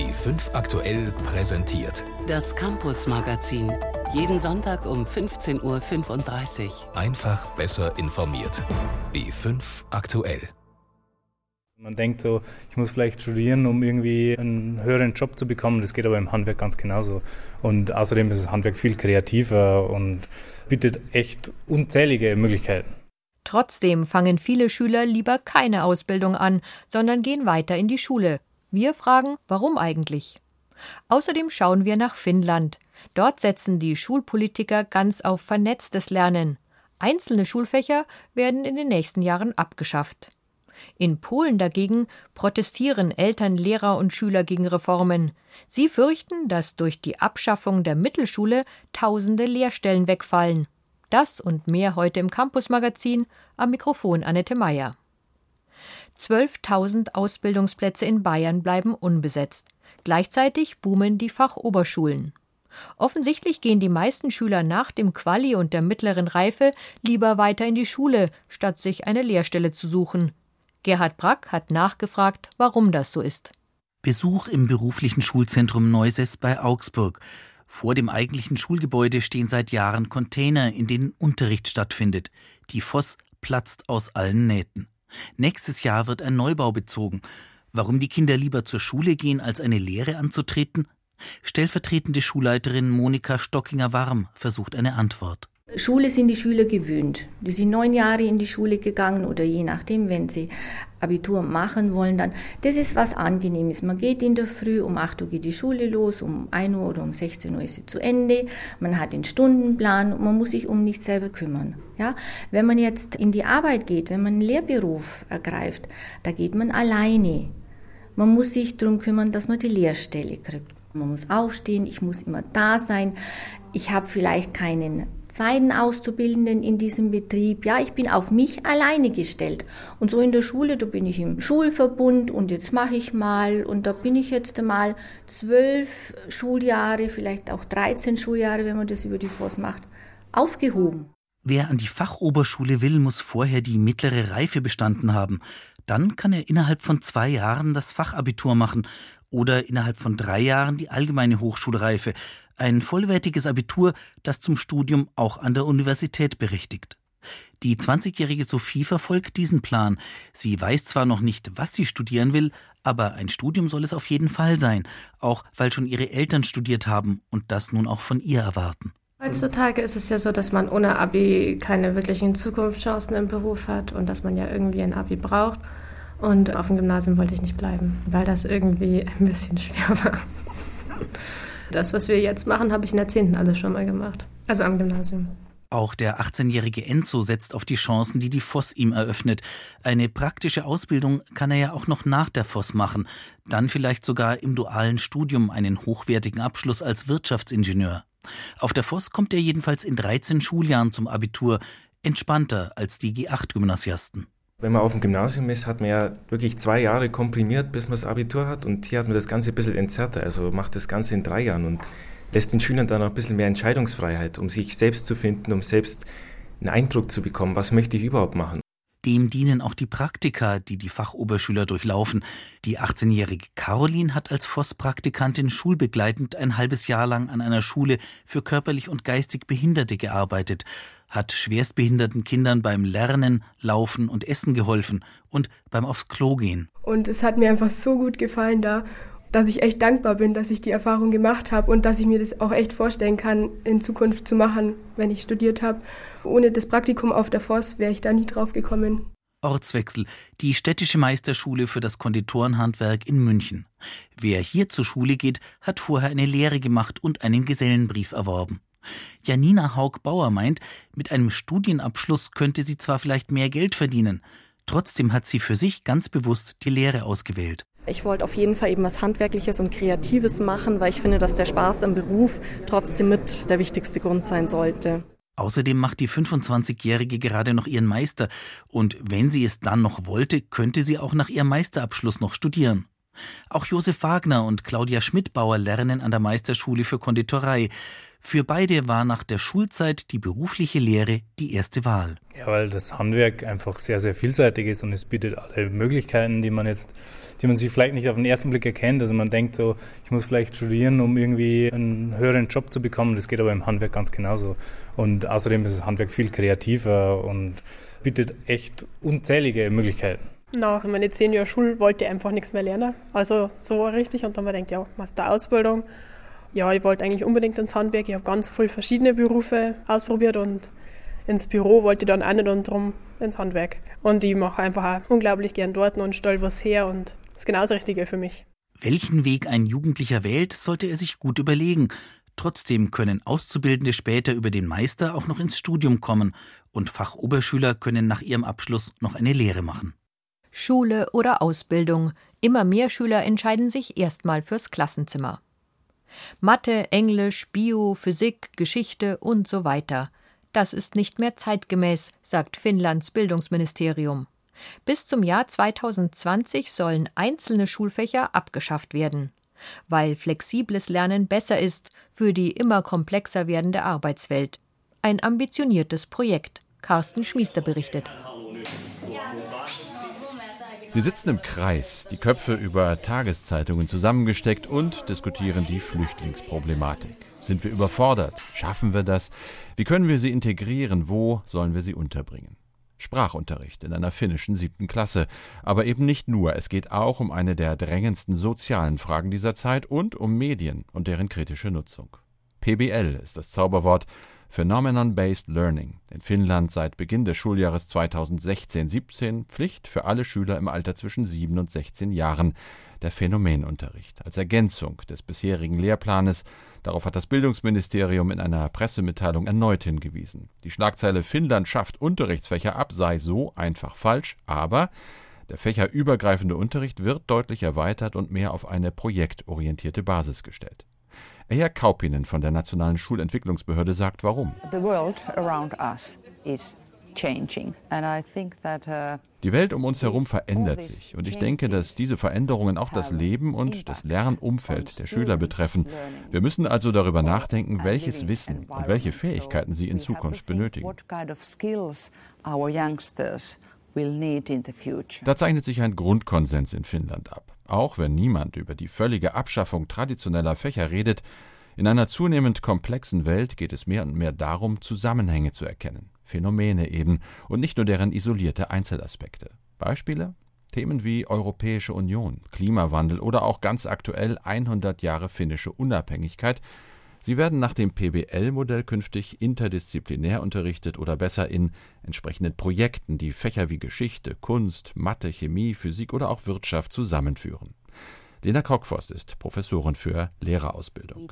B5 aktuell präsentiert. Das Campus Magazin. Jeden Sonntag um 15.35 Uhr. Einfach besser informiert. B5 aktuell. Man denkt so, ich muss vielleicht studieren, um irgendwie einen höheren Job zu bekommen. Das geht aber im Handwerk ganz genauso. Und außerdem ist das Handwerk viel kreativer und bietet echt unzählige Möglichkeiten. Trotzdem fangen viele Schüler lieber keine Ausbildung an, sondern gehen weiter in die Schule. Wir fragen, warum eigentlich? Außerdem schauen wir nach Finnland. Dort setzen die Schulpolitiker ganz auf vernetztes Lernen. Einzelne Schulfächer werden in den nächsten Jahren abgeschafft. In Polen dagegen protestieren Eltern, Lehrer und Schüler gegen Reformen. Sie fürchten, dass durch die Abschaffung der Mittelschule tausende Lehrstellen wegfallen. Das und mehr heute im Campus-Magazin. Am Mikrofon Annette Meyer. 12.000 Ausbildungsplätze in Bayern bleiben unbesetzt. Gleichzeitig boomen die Fachoberschulen. Offensichtlich gehen die meisten Schüler nach dem Quali und der mittleren Reife lieber weiter in die Schule, statt sich eine Lehrstelle zu suchen. Gerhard Brack hat nachgefragt, warum das so ist. Besuch im beruflichen Schulzentrum Neuses bei Augsburg. Vor dem eigentlichen Schulgebäude stehen seit Jahren Container, in denen Unterricht stattfindet. Die Voss platzt aus allen Nähten. Nächstes Jahr wird ein Neubau bezogen. Warum die Kinder lieber zur Schule gehen, als eine Lehre anzutreten? Stellvertretende Schulleiterin Monika Stockinger-Warm versucht eine Antwort. Schule sind die Schüler gewöhnt. Die sind neun Jahre in die Schule gegangen oder je nachdem, wenn sie Abitur machen wollen, dann. Das ist was Angenehmes. Man geht in der Früh, um 8 Uhr geht die Schule los, um 1 Uhr oder um 16 Uhr ist sie zu Ende. Man hat den Stundenplan und man muss sich um nichts selber kümmern. Ja? Wenn man jetzt in die Arbeit geht, wenn man einen Lehrberuf ergreift, da geht man alleine. Man muss sich darum kümmern, dass man die Lehrstelle kriegt. Man muss aufstehen, ich muss immer da sein. Ich habe vielleicht keinen zweiten Auszubildenden in diesem Betrieb. Ja, ich bin auf mich alleine gestellt. Und so in der Schule, da bin ich im Schulverbund und jetzt mache ich mal und da bin ich jetzt mal zwölf Schuljahre, vielleicht auch 13 Schuljahre, wenn man das über die FOS macht, aufgehoben. Wer an die Fachoberschule will, muss vorher die mittlere Reife bestanden haben. Dann kann er innerhalb von zwei Jahren das Fachabitur machen oder innerhalb von drei Jahren die allgemeine Hochschulreife, ein vollwertiges Abitur, das zum Studium auch an der Universität berechtigt. Die 20-jährige Sophie verfolgt diesen Plan. Sie weiß zwar noch nicht, was sie studieren will, aber ein Studium soll es auf jeden Fall sein, auch weil schon ihre Eltern studiert haben und das nun auch von ihr erwarten. Heutzutage ist es ja so, dass man ohne Abi keine wirklichen Zukunftschancen im Beruf hat und dass man ja irgendwie ein Abi braucht. Und auf dem Gymnasium wollte ich nicht bleiben, weil das irgendwie ein bisschen schwer war. Das, was wir jetzt machen, habe ich in der 10. alles schon mal gemacht. Also am Gymnasium. Auch der 18-jährige Enzo setzt auf die Chancen, die die FOS ihm eröffnet. Eine praktische Ausbildung kann er ja auch noch nach der FOS machen. Dann vielleicht sogar im dualen Studium einen hochwertigen Abschluss als Wirtschaftsingenieur. Auf der FOS kommt er jedenfalls in 13 Schuljahren zum Abitur, entspannter als die G8-Gymnasiasten. Wenn man auf dem Gymnasium ist, hat man ja wirklich zwei Jahre komprimiert, bis man das Abitur hat. Und hier hat man das Ganze ein bisschen entzerrter. Also macht das Ganze in drei Jahren und lässt den Schülern dann auch ein bisschen mehr Entscheidungsfreiheit, um sich selbst zu finden, um selbst einen Eindruck zu bekommen, was möchte ich überhaupt machen. Dem dienen auch die Praktika, die die Fachoberschüler durchlaufen. Die 18-jährige Caroline hat als Voss-Praktikantin schulbegleitend ein halbes Jahr lang an einer Schule für körperlich und geistig Behinderte gearbeitet hat schwerstbehinderten Kindern beim Lernen, Laufen und Essen geholfen und beim aufs Klo gehen. Und es hat mir einfach so gut gefallen da, dass ich echt dankbar bin, dass ich die Erfahrung gemacht habe und dass ich mir das auch echt vorstellen kann, in Zukunft zu machen, wenn ich studiert habe. Ohne das Praktikum auf der Voss wäre ich da nie drauf gekommen. Ortswechsel, die städtische Meisterschule für das Konditorenhandwerk in München. Wer hier zur Schule geht, hat vorher eine Lehre gemacht und einen Gesellenbrief erworben. Janina Haug-Bauer meint, mit einem Studienabschluss könnte sie zwar vielleicht mehr Geld verdienen, trotzdem hat sie für sich ganz bewusst die Lehre ausgewählt. Ich wollte auf jeden Fall eben was Handwerkliches und Kreatives machen, weil ich finde, dass der Spaß im Beruf trotzdem mit der wichtigste Grund sein sollte. Außerdem macht die 25-Jährige gerade noch ihren Meister und wenn sie es dann noch wollte, könnte sie auch nach ihrem Meisterabschluss noch studieren. Auch Josef Wagner und Claudia Schmidbauer lernen an der Meisterschule für Konditorei. Für beide war nach der Schulzeit die berufliche Lehre die erste Wahl. Ja, weil das Handwerk einfach sehr, sehr vielseitig ist und es bietet alle Möglichkeiten, die man jetzt, die man sich vielleicht nicht auf den ersten Blick erkennt. Also man denkt so, ich muss vielleicht studieren, um irgendwie einen höheren Job zu bekommen. Das geht aber im Handwerk ganz genauso. Und außerdem ist das Handwerk viel kreativer und bietet echt unzählige Möglichkeiten. Nach meinen zehn Jahren Schule wollte ich einfach nichts mehr lernen. Also so richtig. Und dann habe ich gedacht, ja, du Ausbildung. Ja, ich wollte eigentlich unbedingt ins Handwerk. Ich habe ganz viele verschiedene Berufe ausprobiert und ins Büro wollte ich dann auch nicht und drum ins Handwerk. Und ich mache einfach auch unglaublich gern dort und stelle was her und das ist genau das Richtige für mich. Welchen Weg ein Jugendlicher wählt, sollte er sich gut überlegen. Trotzdem können Auszubildende später über den Meister auch noch ins Studium kommen und Fachoberschüler können nach ihrem Abschluss noch eine Lehre machen. Schule oder Ausbildung. Immer mehr Schüler entscheiden sich erstmal fürs Klassenzimmer. Mathe, Englisch, Bio, Physik, Geschichte und so weiter. Das ist nicht mehr zeitgemäß, sagt Finnlands Bildungsministerium. Bis zum Jahr 2020 sollen einzelne Schulfächer abgeschafft werden, weil flexibles Lernen besser ist für die immer komplexer werdende Arbeitswelt. Ein ambitioniertes Projekt. Carsten Schmiester berichtet. Sie sitzen im Kreis, die Köpfe über Tageszeitungen zusammengesteckt und diskutieren die Flüchtlingsproblematik. Sind wir überfordert? Schaffen wir das? Wie können wir sie integrieren? Wo sollen wir sie unterbringen? Sprachunterricht in einer finnischen siebten Klasse. Aber eben nicht nur. Es geht auch um eine der drängendsten sozialen Fragen dieser Zeit und um Medien und deren kritische Nutzung. PBL ist das Zauberwort, Phenomenon-Based Learning, in Finnland seit Beginn des Schuljahres 2016-17 Pflicht für alle Schüler im Alter zwischen 7 und 16 Jahren, der Phänomenunterricht als Ergänzung des bisherigen Lehrplanes. Darauf hat das Bildungsministerium in einer Pressemitteilung erneut hingewiesen. Die Schlagzeile Finnland schafft Unterrichtsfächer ab sei so einfach falsch, aber der fächerübergreifende Unterricht wird deutlich erweitert und mehr auf eine projektorientierte Basis gestellt. Eja Kaupinen von der Nationalen Schulentwicklungsbehörde sagt warum. Uh, die Welt um uns herum verändert sich und ich denke, dass diese Veränderungen auch das Leben und das Lernumfeld der Schüler betreffen. Wir müssen also darüber nachdenken, welches Wissen und welche Fähigkeiten sie in Zukunft benötigen. Da zeichnet sich ein Grundkonsens in Finnland ab. Auch wenn niemand über die völlige Abschaffung traditioneller Fächer redet, in einer zunehmend komplexen Welt geht es mehr und mehr darum, Zusammenhänge zu erkennen, Phänomene eben und nicht nur deren isolierte Einzelaspekte. Beispiele? Themen wie Europäische Union, Klimawandel oder auch ganz aktuell 100 Jahre finnische Unabhängigkeit. Sie werden nach dem PBL-Modell künftig interdisziplinär unterrichtet oder besser in entsprechenden Projekten, die Fächer wie Geschichte, Kunst, Mathe, Chemie, Physik oder auch Wirtschaft zusammenführen. Lena Krockfoss ist Professorin für Lehrerausbildung.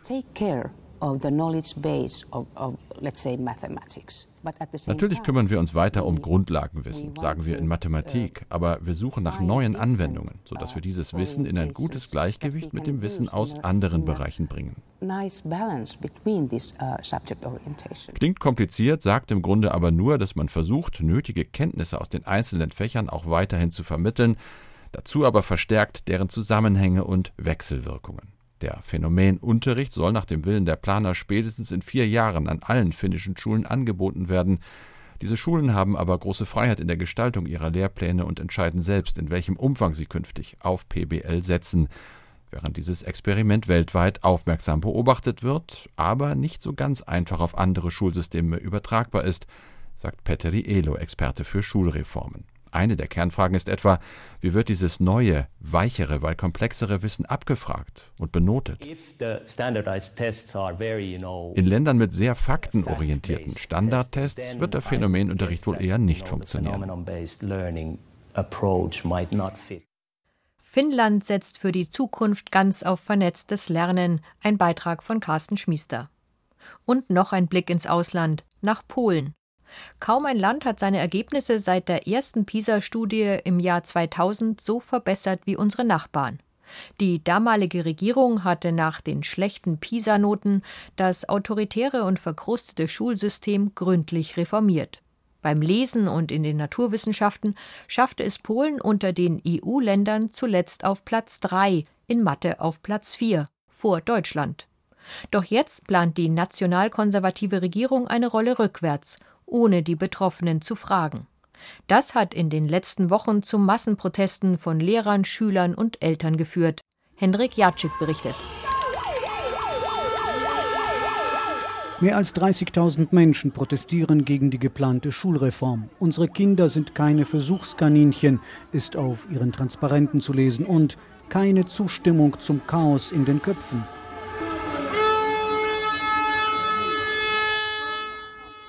Natürlich kümmern wir uns weiter um Grundlagenwissen, sagen wir in Mathematik, aber wir suchen nach neuen Anwendungen, sodass wir dieses Wissen in ein gutes Gleichgewicht mit dem Wissen aus anderen Bereichen bringen. Uh, Klingt kompliziert, sagt im Grunde aber nur, dass man versucht, nötige Kenntnisse aus den einzelnen Fächern auch weiterhin zu vermitteln, dazu aber verstärkt deren Zusammenhänge und Wechselwirkungen. Der Phänomenunterricht soll nach dem Willen der Planer spätestens in vier Jahren an allen finnischen Schulen angeboten werden. Diese Schulen haben aber große Freiheit in der Gestaltung ihrer Lehrpläne und entscheiden selbst, in welchem Umfang sie künftig auf PBL setzen, während dieses Experiment weltweit aufmerksam beobachtet wird, aber nicht so ganz einfach auf andere Schulsysteme übertragbar ist, sagt Petteri Elo, Experte für Schulreformen. Eine der Kernfragen ist etwa, wie wird dieses neue, weichere, weil komplexere Wissen abgefragt und benotet? In Ländern mit sehr faktenorientierten Standardtests wird der Phänomenunterricht wohl eher nicht funktionieren. Finnland setzt für die Zukunft ganz auf vernetztes Lernen. Ein Beitrag von Carsten Schmiester. Und noch ein Blick ins Ausland, nach Polen. Kaum ein Land hat seine Ergebnisse seit der ersten PISA-Studie im Jahr 2000 so verbessert wie unsere Nachbarn. Die damalige Regierung hatte nach den schlechten PISA-Noten das autoritäre und verkrustete Schulsystem gründlich reformiert. Beim Lesen und in den Naturwissenschaften schaffte es Polen unter den EU-Ländern zuletzt auf Platz 3, in Mathe auf Platz 4, vor Deutschland. Doch jetzt plant die nationalkonservative Regierung eine Rolle rückwärts, ohne die Betroffenen zu fragen. Das hat in den letzten Wochen zu Massenprotesten von Lehrern, Schülern und Eltern geführt. Hendrik Jatschik berichtet. Mehr als 30.000 Menschen protestieren gegen die geplante Schulreform. Unsere Kinder sind keine Versuchskaninchen, ist auf ihren Transparenten zu lesen, und keine Zustimmung zum Chaos in den Köpfen.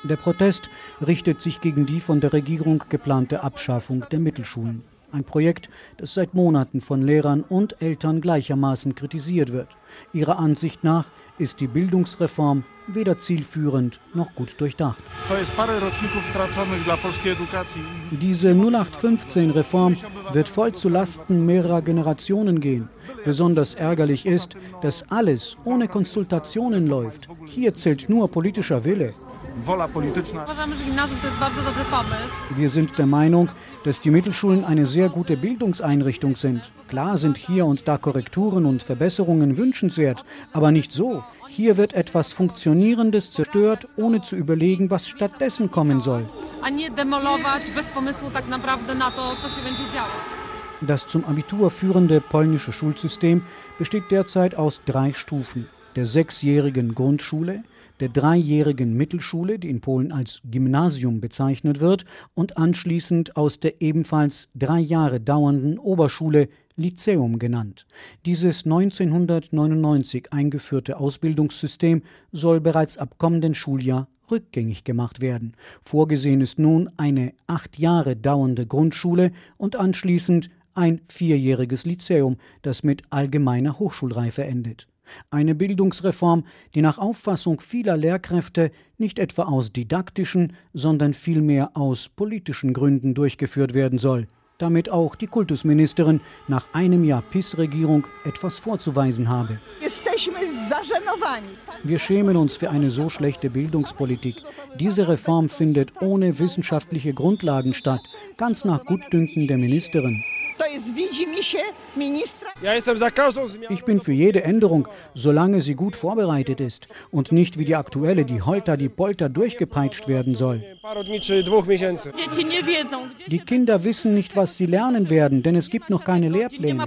Der Protest richtet sich gegen die von der Regierung geplante Abschaffung der Mittelschulen. Ein Projekt, das seit Monaten von Lehrern und Eltern gleichermaßen kritisiert wird. Ihrer Ansicht nach ist die Bildungsreform weder zielführend noch gut durchdacht. Diese 0815-Reform wird voll zu Lasten mehrerer Generationen gehen. Besonders ärgerlich ist, dass alles ohne Konsultationen läuft. Hier zählt nur politischer Wille. Wir sind der Meinung, dass die Mittelschulen eine sehr gute Bildungseinrichtung sind. Klar sind hier und da Korrekturen und Verbesserungen wünschenswert, aber nicht so. Hier wird etwas Funktionierendes zerstört, ohne zu überlegen, was stattdessen kommen soll. Das zum Abitur führende polnische Schulsystem besteht derzeit aus drei Stufen. Der sechsjährigen Grundschule, der dreijährigen Mittelschule, die in Polen als Gymnasium bezeichnet wird, und anschließend aus der ebenfalls drei Jahre dauernden Oberschule, Lyzeum genannt. Dieses 1999 eingeführte Ausbildungssystem soll bereits ab kommenden Schuljahr rückgängig gemacht werden. Vorgesehen ist nun eine acht Jahre dauernde Grundschule und anschließend ein vierjähriges Lyzeum, das mit allgemeiner Hochschulreife endet. Eine Bildungsreform, die nach Auffassung vieler Lehrkräfte nicht etwa aus didaktischen, sondern vielmehr aus politischen Gründen durchgeführt werden soll, damit auch die Kultusministerin nach einem Jahr PIS-Regierung etwas vorzuweisen habe. Wir schämen uns für eine so schlechte Bildungspolitik. Diese Reform findet ohne wissenschaftliche Grundlagen statt, ganz nach Gutdünken der Ministerin. Ich bin für jede Änderung, solange sie gut vorbereitet ist und nicht wie die aktuelle, die holter die Polter durchgepeitscht werden soll. Die Kinder wissen nicht, was sie lernen werden, denn es gibt noch keine Lehrpläne.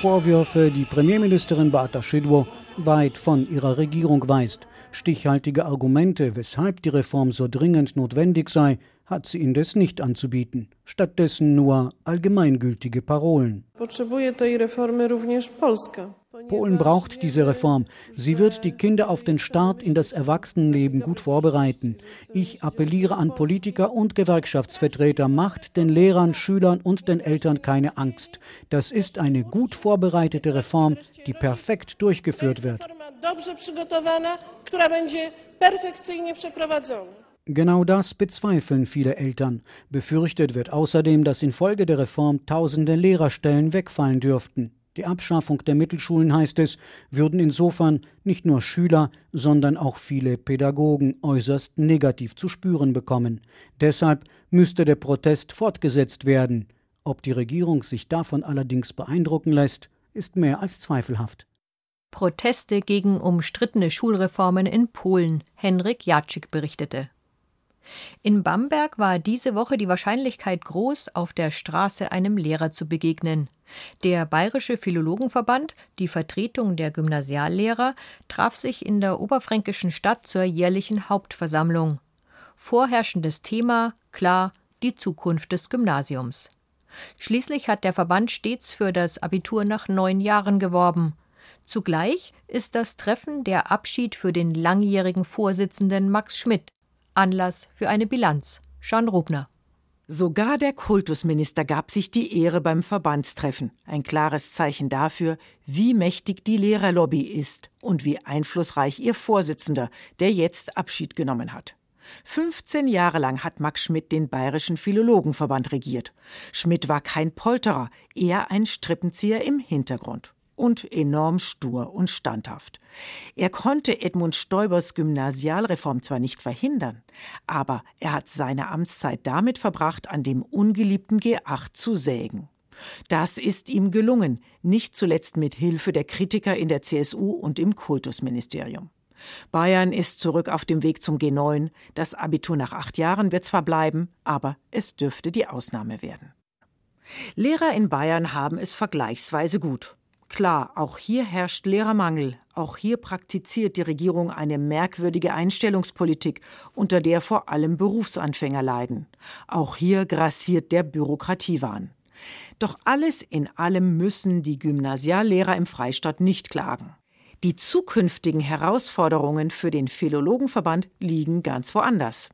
Vorwürfe, die Premierministerin Beata Szydło weit von ihrer Regierung weist. Stichhaltige Argumente, weshalb die Reform so dringend notwendig sei, hat sie indes nicht anzubieten, stattdessen nur allgemeingültige Parolen. Polen braucht diese Reform. Sie wird die Kinder auf den Start in das Erwachsenenleben gut vorbereiten. Ich appelliere an Politiker und Gewerkschaftsvertreter, macht den Lehrern, Schülern und den Eltern keine Angst. Das ist eine gut vorbereitete Reform, die perfekt durchgeführt wird. Genau das bezweifeln viele Eltern. Befürchtet wird außerdem, dass infolge der Reform tausende Lehrerstellen wegfallen dürften. Die Abschaffung der Mittelschulen, heißt es, würden insofern nicht nur Schüler, sondern auch viele Pädagogen äußerst negativ zu spüren bekommen. Deshalb müsste der Protest fortgesetzt werden. Ob die Regierung sich davon allerdings beeindrucken lässt, ist mehr als zweifelhaft. Proteste gegen umstrittene Schulreformen in Polen, Henrik Jatschik berichtete. In Bamberg war diese Woche die Wahrscheinlichkeit groß, auf der Straße einem Lehrer zu begegnen. Der Bayerische Philologenverband, die Vertretung der Gymnasiallehrer, traf sich in der oberfränkischen Stadt zur jährlichen Hauptversammlung. Vorherrschendes Thema, klar, die Zukunft des Gymnasiums. Schließlich hat der Verband stets für das Abitur nach neun Jahren geworben. Zugleich ist das Treffen der Abschied für den langjährigen Vorsitzenden Max Schmidt. Anlass für eine Bilanz. Jean Rubner. Sogar der Kultusminister gab sich die Ehre beim Verbandstreffen. Ein klares Zeichen dafür, wie mächtig die Lehrerlobby ist und wie einflussreich ihr Vorsitzender, der jetzt Abschied genommen hat. 15 Jahre lang hat Max Schmidt den Bayerischen Philologenverband regiert. Schmidt war kein Polterer, eher ein Strippenzieher im Hintergrund und enorm stur und standhaft. Er konnte Edmund Stoibers Gymnasialreform zwar nicht verhindern, aber er hat seine Amtszeit damit verbracht, an dem ungeliebten G8 zu sägen. Das ist ihm gelungen, nicht zuletzt mit Hilfe der Kritiker in der CSU und im Kultusministerium. Bayern ist zurück auf dem Weg zum G9. Das Abitur nach acht Jahren wird zwar bleiben, aber es dürfte die Ausnahme werden. Lehrer in Bayern haben es vergleichsweise gut. Klar, auch hier herrscht Lehrermangel. Auch hier praktiziert die Regierung eine merkwürdige Einstellungspolitik, unter der vor allem Berufsanfänger leiden. Auch hier grassiert der Bürokratiewahn. Doch alles in allem müssen die Gymnasiallehrer im Freistaat nicht klagen. Die zukünftigen Herausforderungen für den Philologenverband liegen ganz woanders.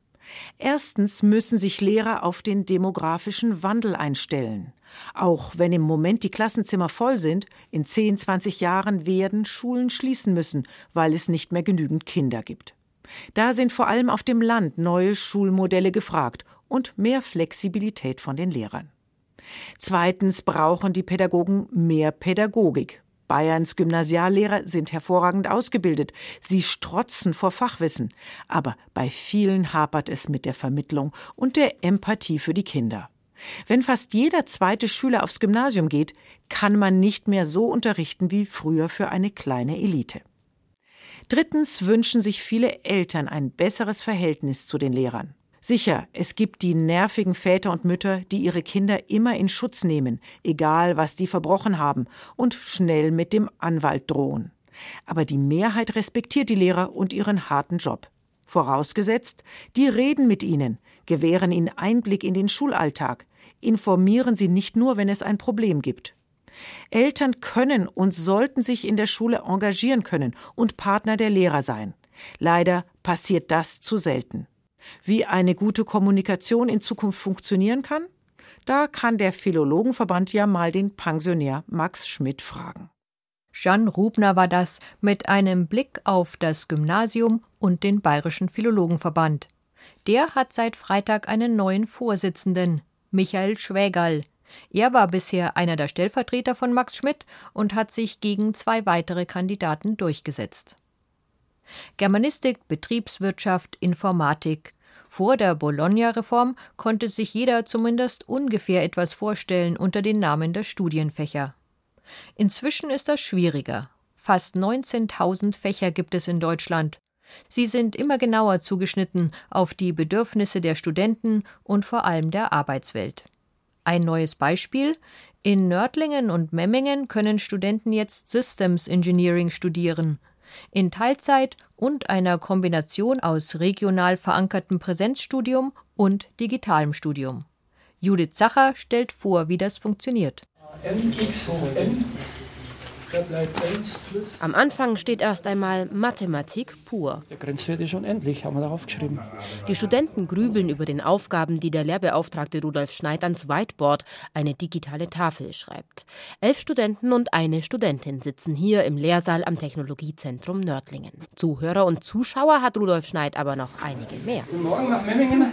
Erstens müssen sich Lehrer auf den demografischen Wandel einstellen. Auch wenn im Moment die Klassenzimmer voll sind, in 10, 20 Jahren werden Schulen schließen müssen, weil es nicht mehr genügend Kinder gibt. Da sind vor allem auf dem Land neue Schulmodelle gefragt und mehr Flexibilität von den Lehrern. Zweitens brauchen die Pädagogen mehr Pädagogik. Bayerns Gymnasiallehrer sind hervorragend ausgebildet. Sie strotzen vor Fachwissen. Aber bei vielen hapert es mit der Vermittlung und der Empathie für die Kinder. Wenn fast jeder zweite Schüler aufs Gymnasium geht, kann man nicht mehr so unterrichten wie früher für eine kleine Elite. Drittens wünschen sich viele Eltern ein besseres Verhältnis zu den Lehrern. Sicher, es gibt die nervigen Väter und Mütter, die ihre Kinder immer in Schutz nehmen, egal was die verbrochen haben, und schnell mit dem Anwalt drohen. Aber die Mehrheit respektiert die Lehrer und ihren harten Job. Vorausgesetzt, die reden mit ihnen, gewähren ihnen Einblick in den Schulalltag, informieren sie nicht nur, wenn es ein Problem gibt. Eltern können und sollten sich in der Schule engagieren können und Partner der Lehrer sein. Leider passiert das zu selten. Wie eine gute Kommunikation in Zukunft funktionieren kann? Da kann der Philologenverband ja mal den Pensionär Max Schmidt fragen. Jeanne Rubner war das mit einem Blick auf das Gymnasium und den Bayerischen Philologenverband. Der hat seit Freitag einen neuen Vorsitzenden, Michael Schwägerl. Er war bisher einer der Stellvertreter von Max Schmidt und hat sich gegen zwei weitere Kandidaten durchgesetzt. Germanistik, Betriebswirtschaft, Informatik. Vor der Bologna-Reform konnte sich jeder zumindest ungefähr etwas vorstellen unter den Namen der Studienfächer. Inzwischen ist das schwieriger. Fast 19.000 Fächer gibt es in Deutschland. Sie sind immer genauer zugeschnitten auf die Bedürfnisse der Studenten und vor allem der Arbeitswelt. Ein neues Beispiel in Nördlingen und Memmingen können Studenten jetzt Systems Engineering studieren, in Teilzeit und einer Kombination aus regional verankertem Präsenzstudium und digitalem Studium. Judith Sacher stellt vor, wie das funktioniert. Am Anfang steht erst einmal Mathematik pur. Der Grenzwert ist unendlich, haben wir darauf geschrieben. Die Studenten grübeln über den Aufgaben, die der Lehrbeauftragte Rudolf Schneid ans Whiteboard, eine digitale Tafel, schreibt. Elf Studenten und eine Studentin sitzen hier im Lehrsaal am Technologiezentrum Nördlingen. Zuhörer und Zuschauer hat Rudolf Schneid aber noch einige mehr. Guten Morgen nach Memmingen.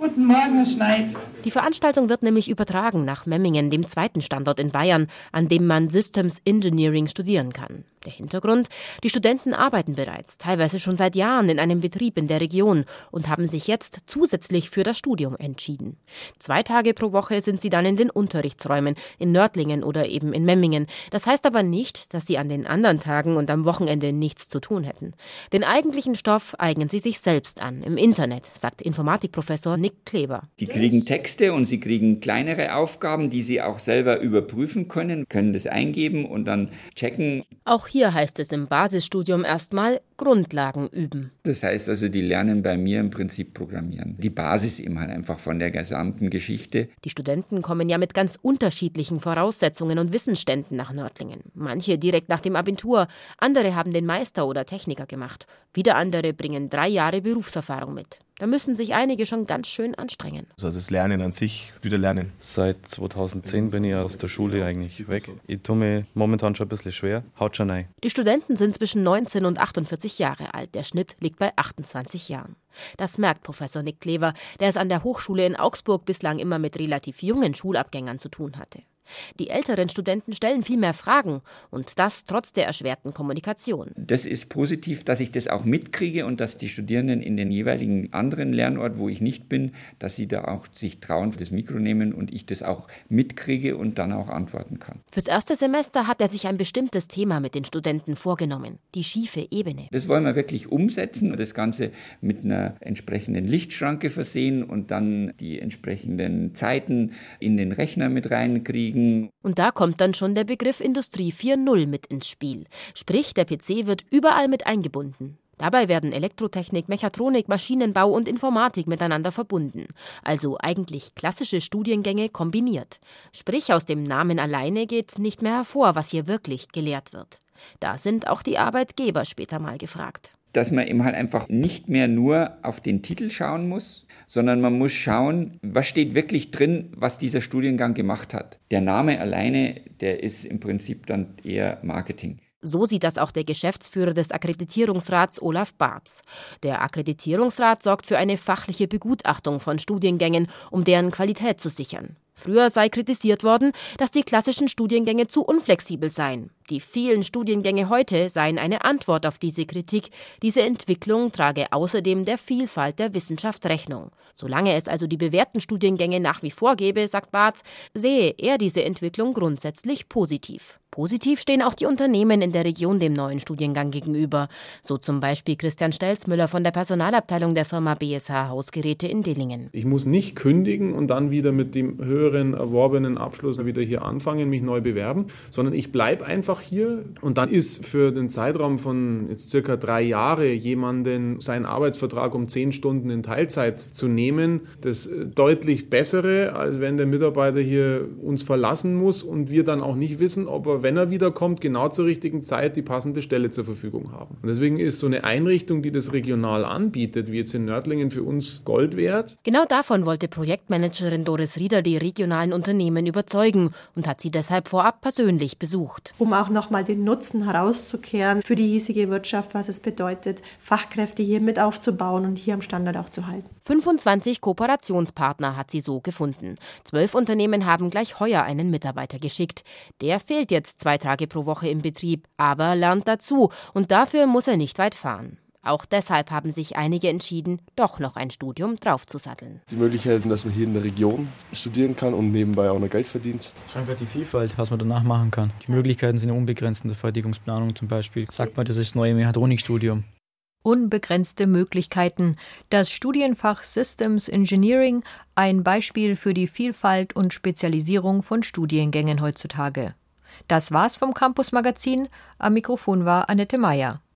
Guten Morgen, Herr Schneid. Die Veranstaltung wird nämlich übertragen nach Memmingen, dem zweiten Standort in Bayern, an dem man Systems Engineering studieren kann. Der Hintergrund? Die Studenten arbeiten bereits, teilweise schon seit Jahren in einem Betrieb in der Region und haben sich jetzt zusätzlich für das Studium entschieden. Zwei Tage pro Woche sind sie dann in den Unterrichtsräumen, in Nördlingen oder eben in Memmingen. Das heißt aber nicht, dass sie an den anderen Tagen und am Wochenende nichts zu tun hätten. Den eigentlichen Stoff eignen sie sich selbst an, im Internet, sagt Informatikprofessor Nick Kleber. Die kriegen Texte und sie kriegen kleinere Aufgaben, die sie auch selber überprüfen können, können das eingeben und dann checken. Auch hier heißt es im Basisstudium erstmal Grundlagen üben. Das heißt also, die lernen bei mir im Prinzip programmieren. Die Basis eben halt einfach von der gesamten Geschichte. Die Studenten kommen ja mit ganz unterschiedlichen Voraussetzungen und Wissensständen nach Nördlingen. Manche direkt nach dem Abitur, andere haben den Meister oder Techniker gemacht. Wieder andere bringen drei Jahre Berufserfahrung mit. Da müssen sich einige schon ganz schön anstrengen. Also das Lernen an sich, wieder lernen. Seit 2010 bin ich aus der Schule eigentlich weg. Ich tue mir momentan schon ein bisschen schwer, haut schon rein. Die Studenten sind zwischen 19 und 48 Jahre alt. Der Schnitt liegt bei 28 Jahren. Das merkt Professor Nick Klever, der es an der Hochschule in Augsburg bislang immer mit relativ jungen Schulabgängern zu tun hatte. Die älteren Studenten stellen viel mehr Fragen und das trotz der erschwerten Kommunikation. Das ist positiv, dass ich das auch mitkriege und dass die Studierenden in den jeweiligen anderen Lernort, wo ich nicht bin, dass sie da auch sich trauen, das Mikro nehmen und ich das auch mitkriege und dann auch antworten kann. Fürs erste Semester hat er sich ein bestimmtes Thema mit den Studenten vorgenommen, die schiefe Ebene. Das wollen wir wirklich umsetzen und das Ganze mit einer entsprechenden Lichtschranke versehen und dann die entsprechenden Zeiten in den Rechner mit reinkriegen Kollegen. Und da kommt dann schon der Begriff Industrie 4.0 mit ins Spiel. Sprich, der PC wird überall mit eingebunden. Dabei werden Elektrotechnik, Mechatronik, Maschinenbau und Informatik miteinander verbunden. Also eigentlich klassische Studiengänge kombiniert. Sprich, aus dem Namen alleine geht nicht mehr hervor, was hier wirklich gelehrt wird. Da sind auch die Arbeitgeber später mal gefragt dass man eben halt einfach nicht mehr nur auf den Titel schauen muss, sondern man muss schauen, was steht wirklich drin, was dieser Studiengang gemacht hat. Der Name alleine, der ist im Prinzip dann eher Marketing. So sieht das auch der Geschäftsführer des Akkreditierungsrats Olaf Barz. Der Akkreditierungsrat sorgt für eine fachliche Begutachtung von Studiengängen, um deren Qualität zu sichern. Früher sei kritisiert worden, dass die klassischen Studiengänge zu unflexibel seien. Die vielen Studiengänge heute seien eine Antwort auf diese Kritik. Diese Entwicklung trage außerdem der Vielfalt der Wissenschaft Rechnung. Solange es also die bewährten Studiengänge nach wie vor gebe, sagt Barth, sehe er diese Entwicklung grundsätzlich positiv. Positiv stehen auch die Unternehmen in der Region dem neuen Studiengang gegenüber. So zum Beispiel Christian Stelzmüller von der Personalabteilung der Firma BSH Hausgeräte in Dillingen. Ich muss nicht kündigen und dann wieder mit dem höheren erworbenen Abschluss wieder hier anfangen, mich neu bewerben, sondern ich bleibe einfach hier. Und dann ist für den Zeitraum von jetzt circa drei Jahre jemanden seinen Arbeitsvertrag um zehn Stunden in Teilzeit zu nehmen, das äh, deutlich bessere, als wenn der Mitarbeiter hier uns verlassen muss und wir dann auch nicht wissen, ob er, wenn er wiederkommt, genau zur richtigen Zeit die passende Stelle zur Verfügung haben. Und deswegen ist so eine Einrichtung, die das regional anbietet, wie jetzt in Nördlingen für uns Gold wert. Genau davon wollte Projektmanagerin Doris Rieder die regionalen Unternehmen überzeugen und hat sie deshalb vorab persönlich besucht. Um auch nochmal den Nutzen herauszukehren für die hiesige Wirtschaft, was es bedeutet, Fachkräfte hier mit aufzubauen und hier am Standort auch zu halten. 25 Kooperationspartner hat sie so gefunden. Zwölf Unternehmen haben gleich heuer einen Mitarbeiter geschickt. Der fehlt jetzt zwei Tage pro Woche im Betrieb, aber lernt dazu und dafür muss er nicht weit fahren. Auch deshalb haben sich einige entschieden, doch noch ein Studium draufzusatteln. Die Möglichkeiten, dass man hier in der Region studieren kann und nebenbei auch noch Geld verdient. Einfach die Vielfalt, was man danach machen kann. Die Möglichkeiten sind unbegrenzt in der Fertigungsplanung zum Beispiel. Sagt man, das ist das neue Mechatronikstudium. Unbegrenzte Möglichkeiten. Das Studienfach Systems Engineering ein Beispiel für die Vielfalt und Spezialisierung von Studiengängen heutzutage. Das war's vom Campus Magazin. Am Mikrofon war Annette Meyer.